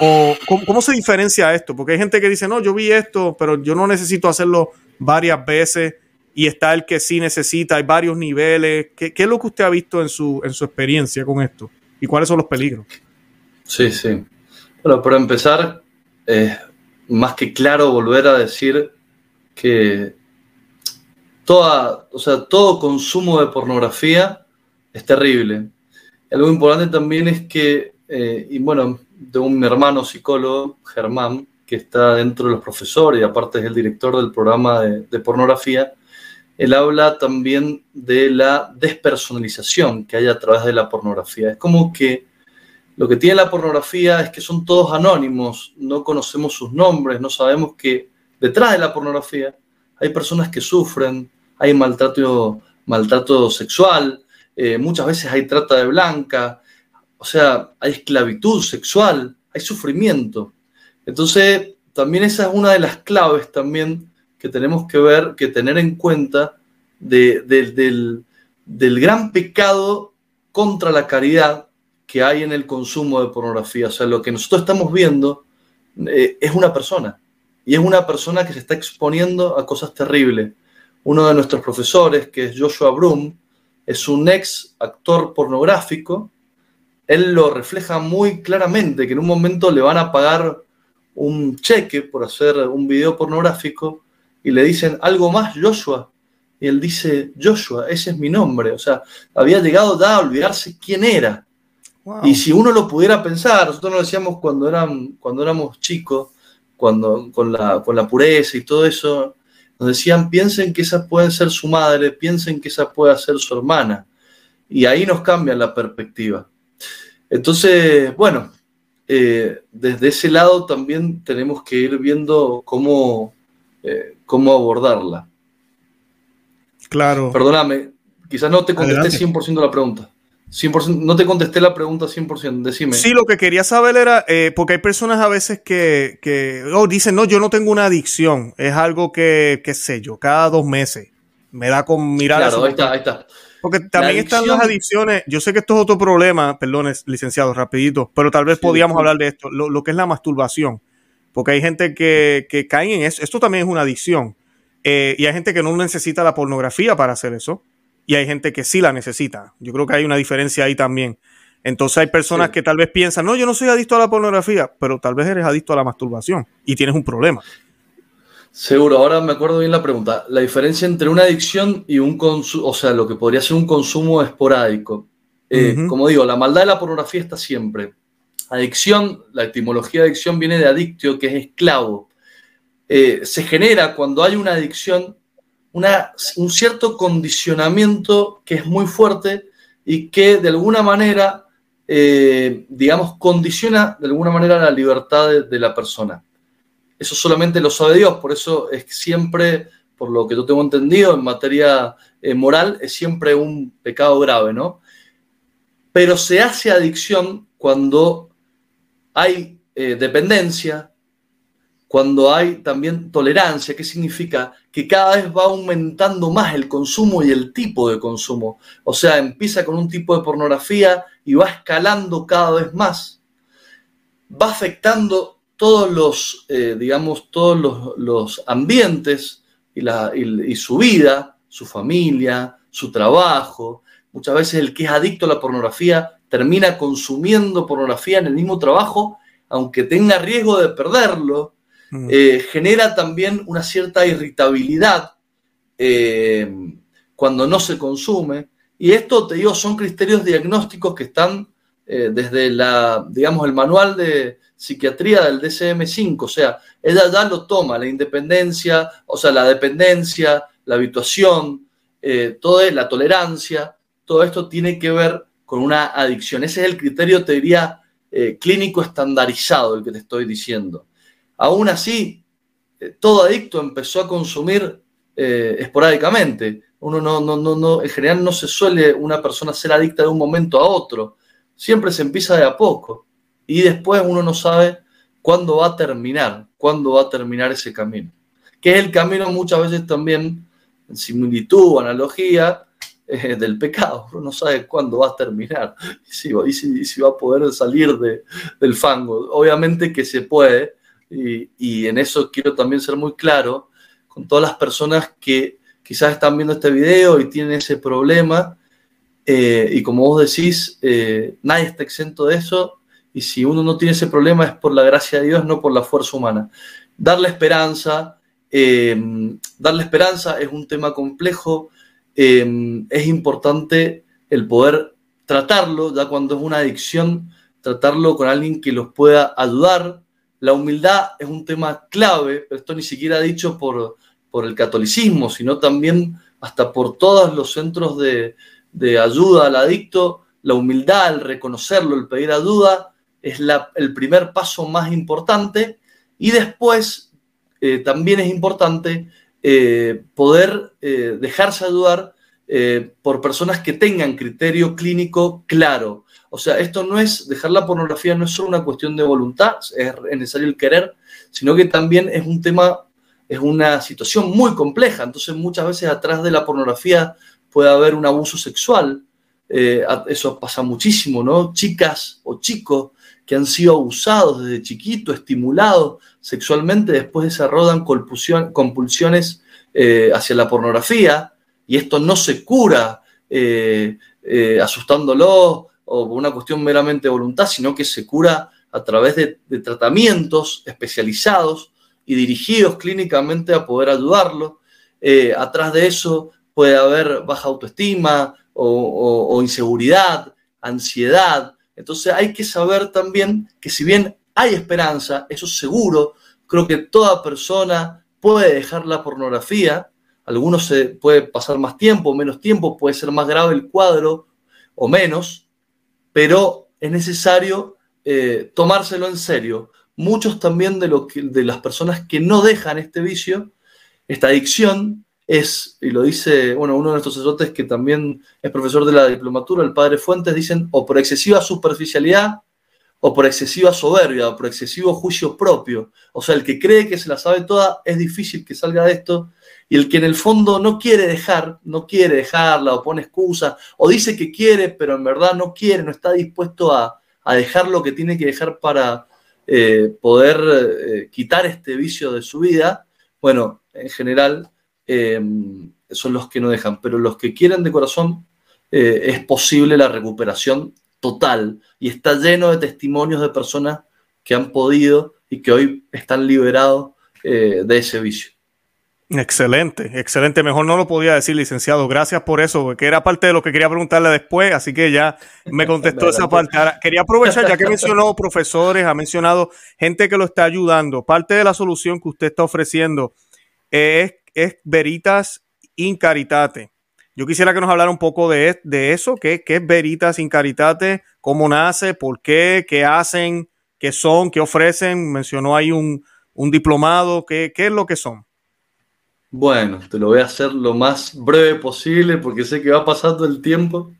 ¿O cómo, se diferencia esto? Porque hay gente que dice, no, yo vi esto, pero yo no necesito hacerlo varias veces y está el que sí necesita, hay varios niveles. ¿Qué, es lo que usted ha visto en su, en su experiencia con esto? ¿Y cuáles son los peligros? Sí, sí. Bueno, para empezar, es más que claro volver a decir que toda, todo consumo de pornografía es terrible. Algo importante también es que, eh, y bueno, de un hermano psicólogo, Germán, que está dentro de los profesores y aparte es el director del programa de, pornografía, él habla también de la despersonalización que hay a través de la pornografía. Es como que lo que tiene la pornografía es que son todos anónimos, no conocemos sus nombres, no sabemos que detrás de la pornografía hay personas que sufren, hay maltrato, maltrato sexual, eh, muchas veces hay trata de blanca, o sea, hay esclavitud sexual, hay sufrimiento. Entonces, también esa es una de las claves también que tenemos que ver, que tener en cuenta del, gran pecado contra la caridad que hay en el consumo de pornografía. O sea, lo que nosotros estamos viendo eh, es una persona. Y es una persona que se está exponiendo a cosas terribles. Uno de nuestros profesores, que es Joshua Broom, es un ex actor pornográfico él lo refleja muy claramente, que en un momento le van a pagar un cheque por hacer un video pornográfico y le dicen algo más Joshua. Y él dice, Joshua, ese es mi nombre. O sea, había llegado ya a olvidarse quién era. Y si uno lo pudiera pensar, nosotros nos decíamos cuando, eran, cuando éramos chicos, cuando, con, la, con la pureza y todo eso, nos decían, piensen que esa puede ser su madre, piensen que esa puede ser su hermana. Y ahí nos cambia la perspectiva. Entonces, bueno, eh, desde ese lado también tenemos que ir viendo cómo, eh, cómo abordarla. Claro. Perdóname, quizás no te contesté 100% la pregunta. 100%, no te contesté la pregunta 100%, decime. Sí, lo que quería saber era, eh, porque hay personas a veces que, que oh, dicen, no, yo no tengo una adicción, es algo que, qué sé yo, cada dos meses me da con mirar. Claro, ahí está, ahí está. Porque también están las adicciones, yo sé que esto es otro problema, perdones, licenciado, rapidito, pero tal vez podíamos hablar de esto, lo, que es la masturbación, porque hay gente que, que cae en eso, esto también es una adicción, eh, y hay gente que no necesita la pornografía para hacer eso. Y hay gente que sí la necesita. Yo creo que hay una diferencia ahí también. Entonces hay personas que tal vez piensan, no, yo no soy adicto a la pornografía, pero tal vez eres adicto a la masturbación y tienes un problema. Seguro, ahora me acuerdo bien la pregunta. La diferencia entre una adicción y un consumo, o sea, lo que podría ser un consumo esporádico. Eh, como digo, la maldad de la pornografía está siempre. Adicción, la etimología de adicción viene de adictio, que es esclavo. Eh, se genera cuando hay una adicción un cierto condicionamiento que es muy fuerte y que de alguna manera, eh, digamos, condiciona de alguna manera la libertad de, la persona. Eso solamente lo sabe Dios, por eso es siempre, por lo que yo tengo entendido en materia eh, moral, es siempre un pecado grave, ¿no? Pero se hace adicción cuando hay eh, dependencia, cuando hay también tolerancia, ¿qué significa? Que cada vez va aumentando más el consumo y el tipo de consumo. O sea, empieza con un tipo de pornografía y va escalando cada vez más. Va afectando todos los, eh, digamos, todos los, ambientes y, la, y su vida, su familia, su trabajo. Muchas veces el que es adicto a la pornografía termina consumiendo pornografía en el mismo trabajo, aunque tenga riesgo de perderlo, Mm. Eh, genera también una cierta irritabilidad eh, cuando no se consume. Y esto, te digo, son criterios diagnósticos que están desde la, digamos, el manual de psiquiatría del DCM5. O sea, ella ya lo toma, la independencia, o sea, la dependencia, la habituación, toda la tolerancia, todo esto tiene que ver con una adicción. Ese es el criterio, te diría, clínico estandarizado, el que te estoy diciendo. Aún así, eh, todo adicto empezó a consumir eh, esporádicamente. Uno no, no, no, no, en general no se suele una persona ser adicta de un momento a otro. Siempre se empieza de a poco. Y después uno no sabe cuándo va a terminar, cuándo va a terminar ese camino. Que es el camino muchas veces también, en similitud o analogía, eh, del pecado. Uno no sabe cuándo va a terminar y si, va a poder salir de, del fango. Obviamente que se puede, y, en eso quiero también ser muy claro con todas las personas que quizás están viendo este video y tienen ese problema. Eh, y como vos decís, eh, nadie está exento de eso. Y si uno no tiene ese problema es por la gracia de Dios, no por la fuerza humana. Darle esperanza, eh, darle esperanza es un tema complejo. es importante el poder tratarlo, ya cuando es una adicción, tratarlo con alguien que los pueda ayudar, la humildad es un tema clave, pero esto ni siquiera dicho por, por el catolicismo, sino también hasta por todos los centros de, ayuda al adicto. La humildad, el reconocerlo, el pedir ayuda, es el primer paso más importante. Y después eh, también es importante eh, poder eh, dejarse ayudar por personas que tengan criterio clínico claro. O sea, esto no es, dejar la pornografía no es solo una cuestión de voluntad, es necesario el querer, sino que también es un tema, es una situación muy compleja. Entonces muchas veces atrás de la pornografía puede haber un abuso sexual. Eso pasa muchísimo, ¿no? Chicas o chicos que han sido abusados desde chiquito, estimulados sexualmente, después desarrollan compulsiones eh, hacia la pornografía y esto no se cura eh, asustándolos o por una cuestión meramente de voluntad, sino que se cura a través de, tratamientos especializados y dirigidos clínicamente a poder ayudarlo. Eh, atrás de eso puede haber baja autoestima o, inseguridad, ansiedad. Entonces hay que saber también que si bien hay esperanza, eso seguro, creo que toda persona puede dejar la pornografía, algunos se puede pasar más tiempo, menos tiempo, puede ser más grave el cuadro o menos, pero es necesario eh, tomárselo en serio. Muchos también de, lo de las personas que no dejan este vicio, esta adicción, es, y lo dice, bueno, uno de nuestros sacerdotes que también es profesor de la diplomatura, el padre Fuentes, dicen, o por excesiva superficialidad, o por excesiva soberbia, o por excesivo juicio propio. O sea, el que cree que se la sabe toda, es difícil que salga de esto, y el que en el fondo no quiere dejar, no quiere dejarla, o pone excusas, o dice que quiere, pero en verdad no quiere, no está dispuesto a, dejar lo que tiene que dejar para eh, poder eh, quitar este vicio de su vida, bueno, en general eh, son los que no dejan, pero los que quieren de corazón eh, es posible la recuperación total y está lleno de testimonios de personas que han podido y que hoy están liberados eh, de ese vicio. Excelente, excelente. Mejor no lo podía decir, licenciado. Gracias por eso, porque era parte de lo que quería preguntarle después, así que ya me contestó esa parte. quería aprovechar, ya que mencionó profesores, ha mencionado gente que lo está ayudando. Parte de la solución que usted está ofreciendo es es Veritas in Caritate. Yo quisiera que nos hablara un poco de, de eso, ¿qué, es Veritas in Caritate? ¿Cómo nace? ¿Por qué? ¿Qué hacen? ¿Qué son? ¿Qué ofrecen? Mencionó ahí un, diplomado. ¿Qué, es lo que son? Bueno, te lo voy a hacer lo más breve posible porque sé que va pasando el tiempo.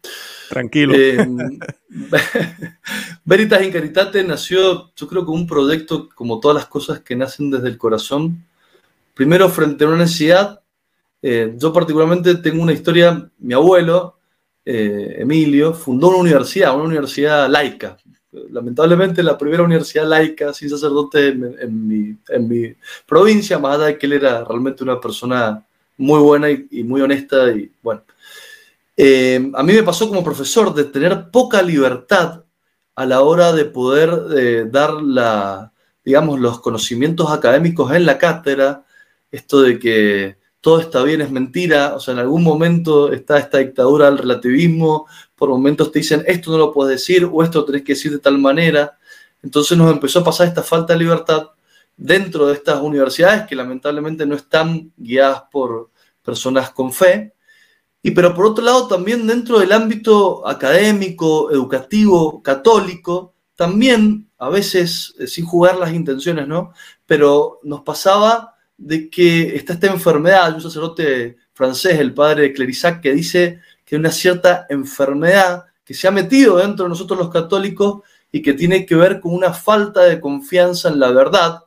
Tranquilo. Eh, Veritas in Caritate nació, yo creo que un proyecto como todas las cosas que nacen desde el corazón, Primero, frente a una necesidad, eh, yo particularmente tengo una historia, mi abuelo, eh, Emilio, fundó una universidad, una universidad laica. Lamentablemente la primera universidad laica sin sacerdote en, mi, provincia, más allá de que él era realmente una persona muy buena y, muy honesta. Y bueno, eh, a mí me pasó como profesor de tener poca libertad a la hora de poder dar la, digamos, los conocimientos académicos en la cátedra, esto de que todo está bien es mentira, o sea, en algún momento está esta dictadura del relativismo, por momentos te dicen esto no lo puedes decir o esto lo tenés que decir de tal manera. Entonces nos empezó a pasar esta falta de libertad dentro de estas universidades que lamentablemente no están guiadas por personas con fe. Y pero por otro lado también dentro del ámbito académico, educativo, católico, también a veces eh, sin jugar las intenciones, ¿no? Pero nos pasaba de que está esta enfermedad, un sacerdote francés, el padre Clerisac, que dice que hay una cierta enfermedad que se ha metido dentro de nosotros los católicos y que tiene que ver con una falta de confianza en la verdad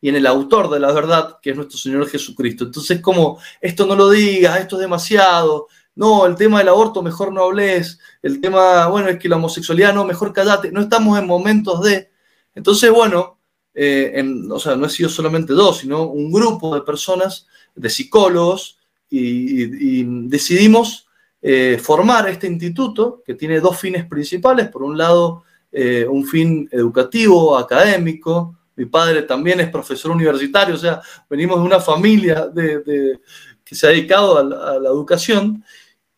y en el autor de la verdad, que es nuestro Señor Jesucristo. Entonces, como esto no lo digas, esto es demasiado, no, el tema del aborto mejor no hables, el tema, bueno, es que la homosexualidad no, mejor callate, no estamos en momentos de... Entonces, bueno, eh, o sea, no he sido solamente dos, sino un grupo de personas, de psicólogos, y, decidimos eh, formar este instituto que tiene dos fines principales. Por un lado, eh, un fin educativo, académico. Mi padre también es profesor universitario, o sea, venimos de una familia de, que se ha dedicado a la, educación.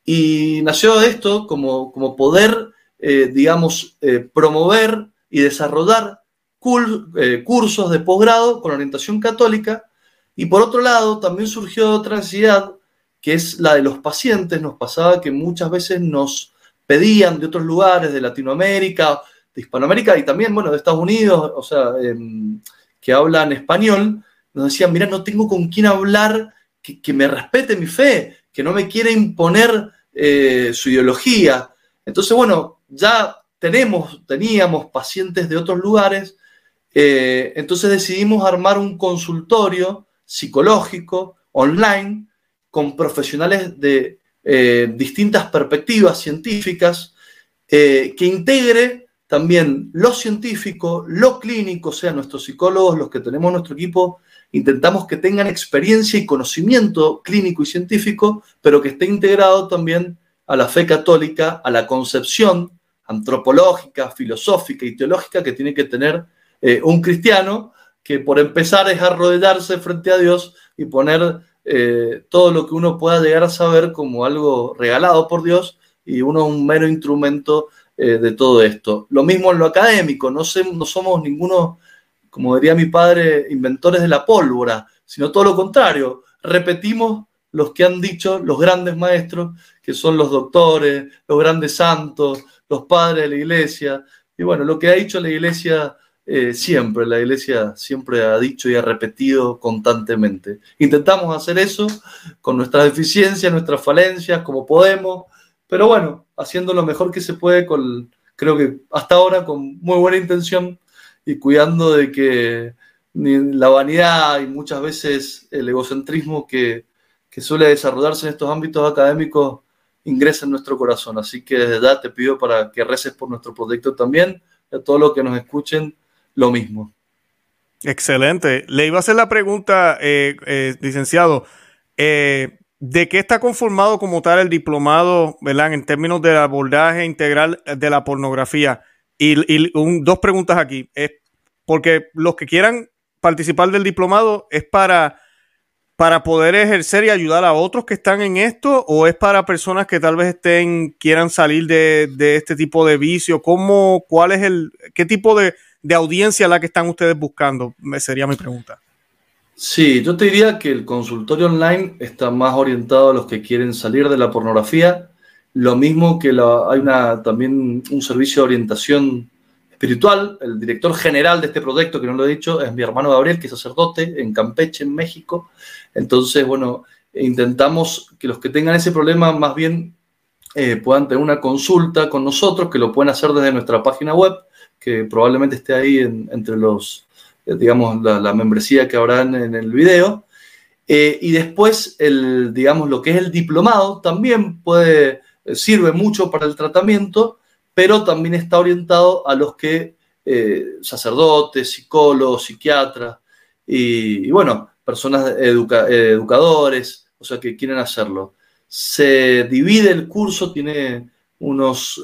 Y nació esto como, como poder, digamos, promover y desarrollar eh, cursos de posgrado con orientación católica. Y por otro lado, también surgió otra necesidad, que es la de los pacientes. Nos pasaba que muchas veces nos pedían de otros lugares, de Latinoamérica, de Hispanoamérica y también, bueno, de Estados Unidos, o sea, em, que hablan español, nos decían, mira, no tengo con quién hablar que, me respete mi fe, que no me quiera imponer eh, su ideología. Entonces, bueno, ya tenemos, teníamos pacientes de otros lugares eh, entonces decidimos armar un consultorio psicológico online con profesionales de eh, distintas perspectivas científicas eh, que integre también lo científico, lo clínico, o sea, nuestros psicólogos, los que tenemos nuestro equipo, intentamos que tengan experiencia y conocimiento clínico y científico, pero que esté integrado también a la fe católica, a la concepción antropológica, filosófica y teológica que tiene que tener eh, un cristiano que por empezar es arrodillarse frente a Dios y poner eh, todo lo que uno pueda llegar a saber como algo regalado por Dios y uno un mero instrumento eh, de todo esto. Lo mismo en lo académico, no, no somos ninguno, como diría mi padre, inventores de la pólvora, sino todo lo contrario, repetimos los que han dicho los grandes maestros, que son los doctores, los grandes santos, los padres de la iglesia. Y bueno, lo que ha dicho la iglesia eh, siempre, la iglesia siempre ha dicho y ha repetido constantemente. Intentamos hacer eso con nuestras deficiencias, nuestras falencias, como podemos, pero bueno, haciendo lo mejor que se puede, con, creo que hasta ahora con muy buena intención y cuidando de que la vanidad y muchas veces el egocentrismo que, que suele desarrollarse en estos ámbitos académicos ingrese en nuestro corazón. Así que desde ya te pido para que reces por nuestro proyecto también, a todos los que nos escuchen, lo mismo. Excelente. Le iba a hacer la pregunta, eh, eh, licenciado, eh, ¿de qué está conformado como tal el diplomado, ¿verdad? En términos del abordaje integral de la pornografía. Y, dos preguntas aquí. Es porque los que quieran participar del diplomado es para, para poder ejercer y ayudar a otros que están en esto o es para personas que tal vez estén, quieran salir de, de este tipo de vicio. ¿Cómo, cuál es el, qué tipo de, de audiencia la que están ustedes buscando? Sería mi pregunta. Sí, yo te diría que el consultorio online está más orientado a los que quieren salir de la pornografía. Lo mismo que hay una, también un servicio de orientación espiritual. El director general de este proyecto, que no lo he dicho, es mi hermano Gabriel, que es sacerdote en Campeche, en México. Entonces, bueno, intentamos que los que tengan ese problema más bien eh, puedan tener una consulta con nosotros, que lo pueden hacer desde nuestra página web que probablemente esté ahí entre los, eh, digamos, la, membresía que habrá en, el video. Eh, y después, el, digamos, lo que es el diplomado también puede, eh, sirve mucho para el tratamiento, pero también está orientado a los que, sacerdotes, psicólogos, psiquiatras y, bueno, personas educadores, o sea, que quieren hacerlo. Se divide el curso, tiene unos,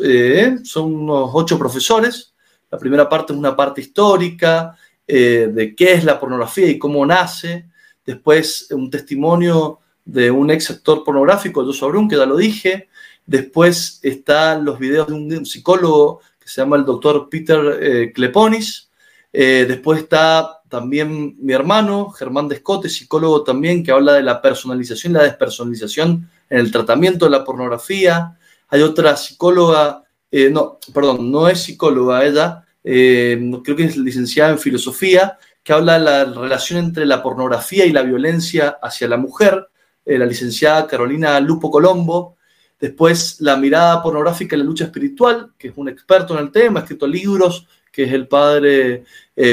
son unos ocho profesores, la primera parte es una parte histórica eh, de qué es la pornografía y cómo nace. Después un testimonio de un ex actor pornográfico, Joshua Brun, que ya lo dije. Después están los videos de un, psicólogo que se llama el doctor Peter eh, Kleponis. Eh, después está también mi hermano, Germán Descote, psicólogo también, que habla de la personalización y la despersonalización en el tratamiento de la pornografía. Hay otra psicóloga eh, no, perdón, no es psicóloga ella, eh, creo que es licenciada en filosofía, que habla de la relación entre la pornografía y la violencia hacia la mujer, eh, la licenciada Carolina Lupo Colombo. Después, la mirada pornográfica en la lucha espiritual, que es un experto en el tema, ha escrito libros, que es el padre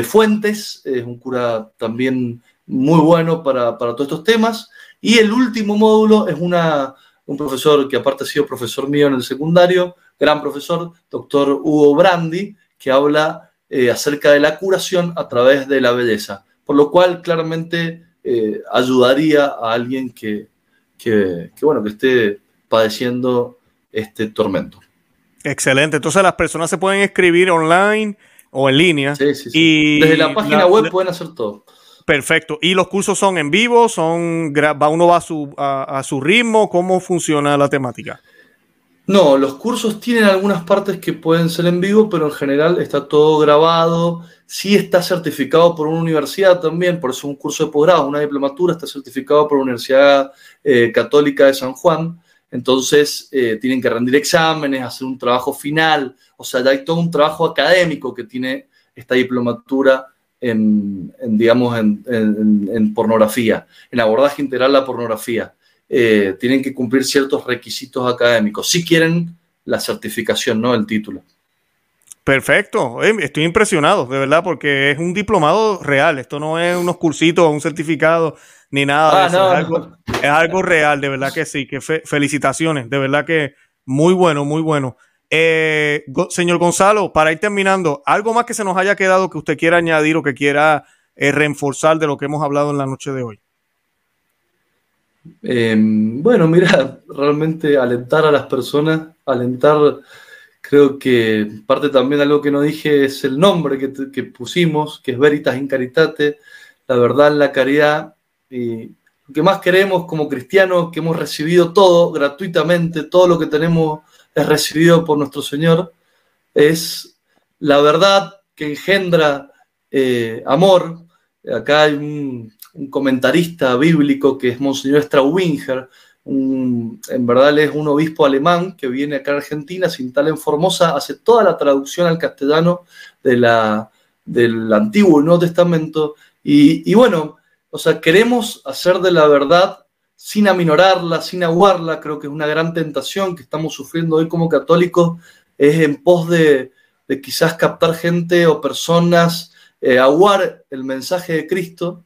Fuentes, es un cura también muy bueno para, para, todos estos temas. Y el último módulo es una, un profesor que aparte ha sido profesor mío en el secundario, gran profesor, doctor Hugo Brandi, que habla eh, acerca de la curación a través de la belleza, por lo cual claramente eh, ayudaría a alguien que, bueno, que esté padeciendo este tormento. Excelente, entonces las personas se pueden escribir online o en línea. Sí, sí, sí. Y Desde la página web pueden hacer todo. Perfecto. ¿Y los cursos son en vivo? ¿Son, ¿Uno va a su, a su ritmo? ¿Cómo funciona la temática? No, los cursos tienen algunas partes que pueden ser en vivo, pero en general está todo grabado. Sí está certificado por una universidad también, por eso un curso de posgrado, una diplomatura, está certificado por la Universidad eh, Católica de San Juan. Entonces eh, tienen que rendir exámenes, hacer un trabajo final. O sea, ya hay todo un trabajo académico que tiene esta diplomatura en, digamos, en, en pornografía, en abordaje integral a la pornografía. Eh, tienen que cumplir ciertos requisitos académicos, si quieren la certificación, no el título. Perfecto, estoy impresionado, de verdad, porque es un diplomado real, esto no es unos cursitos, un certificado, ni nada. Ah, eso. es, algo, real, de verdad que sí, que felicitaciones, de verdad que muy bueno, muy bueno. Eh, señor Gonzalo, para ir terminando, ¿algo más que se nos haya quedado que usted quiera añadir o que quiera eh, reforzar de lo que hemos hablado en la noche de hoy? Em, bueno, mira, realmente alentar a las personas, alentar, creo que parte también de algo que no dije es el nombre que, pusimos, que es Veritas in Caritate, la verdad en la caridad. Y lo que más queremos como cristianos, que hemos recibido todo gratuitamente, todo lo que tenemos es recibido por nuestro Señor, es la verdad que engendra eh, amor. Acá hay un, comentarista bíblico que es Monseñor Straubinger, en verdad es un obispo alemán que viene acá a Argentina, sin tal en Formosa, hace toda la traducción al castellano de la, del Antiguo y Nuevo Testamento. Y, bueno, o sea, queremos hacer de la verdad sin aminorarla, sin aguarla, creo que es una gran tentación que estamos sufriendo hoy como católicos, es en pos de, quizás captar gente o personas, eh, aguar el mensaje de Cristo,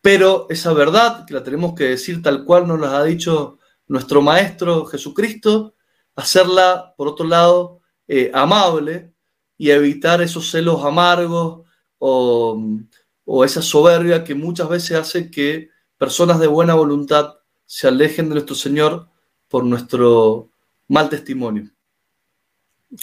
pero esa verdad, que la tenemos que decir tal cual nos la ha dicho nuestro Maestro Jesucristo, hacerla, por otro lado, eh, amable y evitar esos celos amargos o, o esa soberbia que muchas veces hace que personas de buena voluntad se alejen de nuestro Señor por nuestro mal testimonio.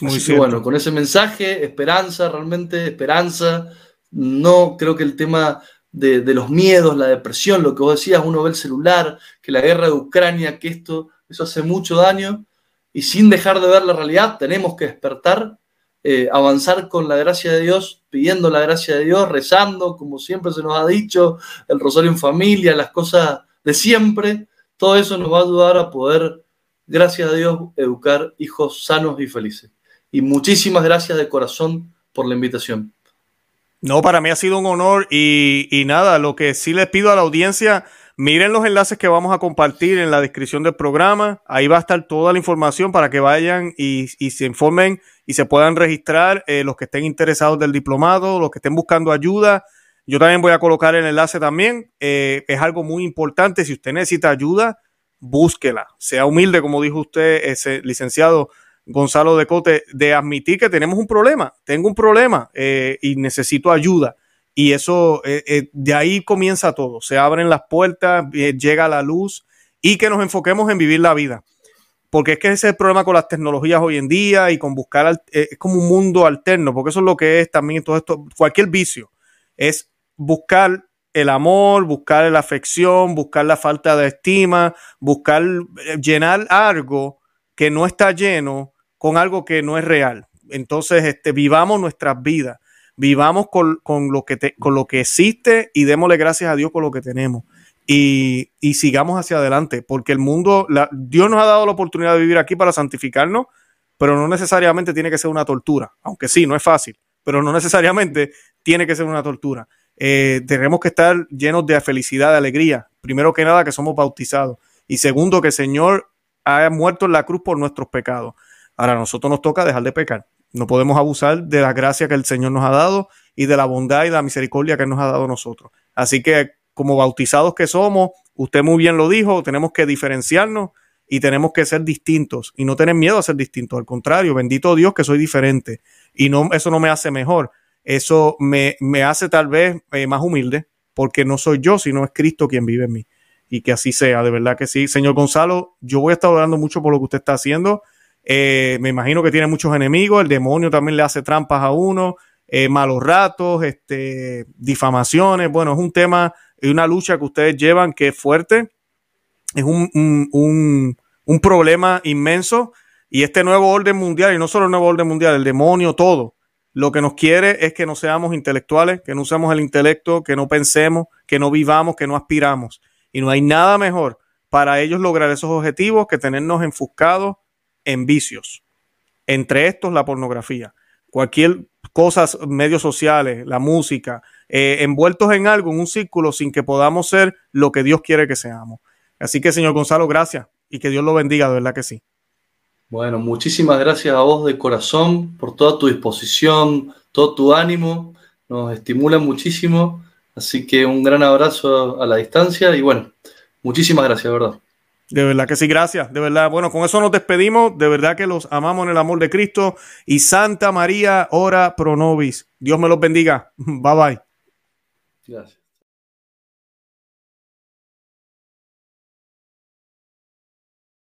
Muy Así que bueno, con ese mensaje, esperanza, realmente esperanza. No creo que el tema de, los miedos, la depresión, lo que vos decías, uno ve el celular, que la guerra de Ucrania, que esto, eso hace mucho daño, y sin dejar de ver la realidad, tenemos que despertar, eh, avanzar con la gracia de Dios, pidiendo la gracia de Dios, rezando, como siempre se nos ha dicho, el rosario en familia, las cosas de siempre, todo eso nos va a ayudar a poder, gracias a Dios, educar hijos sanos y felices. Y muchísimas gracias de corazón por la invitación. No, para mí ha sido un honor y, nada, lo que sí les pido a la audiencia, miren los enlaces que vamos a compartir en la descripción del programa, ahí va a estar toda la información para que vayan y, se informen y se puedan registrar eh, los que estén interesados del diplomado, los que estén buscando ayuda. Yo también voy a colocar el enlace también, eh, es algo muy importante, si usted necesita ayuda, búsquela, sea humilde, como dijo usted, ese licenciado Gonzalo de Cote, de admitir que tenemos un problema, tengo un problema eh, y necesito ayuda. Y eso, eh, eh, de ahí comienza todo. Se abren las puertas, llega la luz y que nos enfoquemos en vivir la vida. Porque es que ese es el problema con las tecnologías hoy en día y con buscar, es como un mundo alterno, porque eso es lo que es también todo esto, cualquier vicio, es buscar el amor, buscar la afección, buscar la falta de estima, buscar llenar algo que no está lleno con algo que no es real. Entonces, este, vivamos nuestras vidas, vivamos con, lo, que con lo que existe y démosle gracias a Dios por lo que tenemos. Y, sigamos hacia adelante, porque el mundo, Dios nos ha dado la oportunidad de vivir aquí para santificarnos, pero no necesariamente tiene que ser una tortura, aunque sí, no es fácil, pero no necesariamente tiene que ser una tortura. Eh, tenemos que estar llenos de felicidad, de alegría. Primero que nada, que somos bautizados. Y segundo, que el Señor ha muerto en la cruz por nuestros pecados. Ahora, a nosotros nos toca dejar de pecar. No podemos abusar de la gracia que el Señor nos ha dado y de la bondad y la misericordia que nos ha dado a nosotros. Así que, como bautizados que somos, usted muy bien lo dijo, tenemos que diferenciarnos y tenemos que ser distintos y no tener miedo a ser distintos. Al contrario, bendito Dios que soy diferente y no, eso no me hace mejor. Eso me, hace tal vez eh, más humilde porque no soy yo, sino es Cristo quien vive en mí. Y que así sea, de verdad que sí. Señor Gonzalo, yo voy a estar orando mucho por lo que usted está haciendo eh, me imagino que tiene muchos enemigos, el demonio también le hace trampas a uno, eh, malos ratos, este, difamaciones. Bueno, es un tema y una lucha que ustedes llevan que es fuerte, es un, un, un, problema inmenso. Y este nuevo orden mundial, y no solo el nuevo orden mundial, el demonio, todo, lo que nos quiere es que no seamos intelectuales, que no usemos el intelecto, que no pensemos, que no vivamos, que no aspiramos. Y no hay nada mejor para ellos lograr esos objetivos que tenernos enfuscados en vicios. Entre estos, la pornografía. Cualquier cosa, medios sociales, la música, eh, envueltos en algo, en un círculo, sin que podamos ser lo que Dios quiere que seamos. Así que, señor Gonzalo, gracias y que Dios lo bendiga, de verdad que sí. Bueno, muchísimas gracias a vos de corazón por toda tu disposición, todo tu ánimo. Nos estimula muchísimo. Así que un gran abrazo a la distancia y bueno, muchísimas gracias, ¿verdad? De verdad que sí, gracias. De verdad, bueno, con eso nos despedimos. De verdad que los amamos en el amor de Cristo. Y Santa María, ora pro nobis. Dios me los bendiga. Bye bye. Gracias.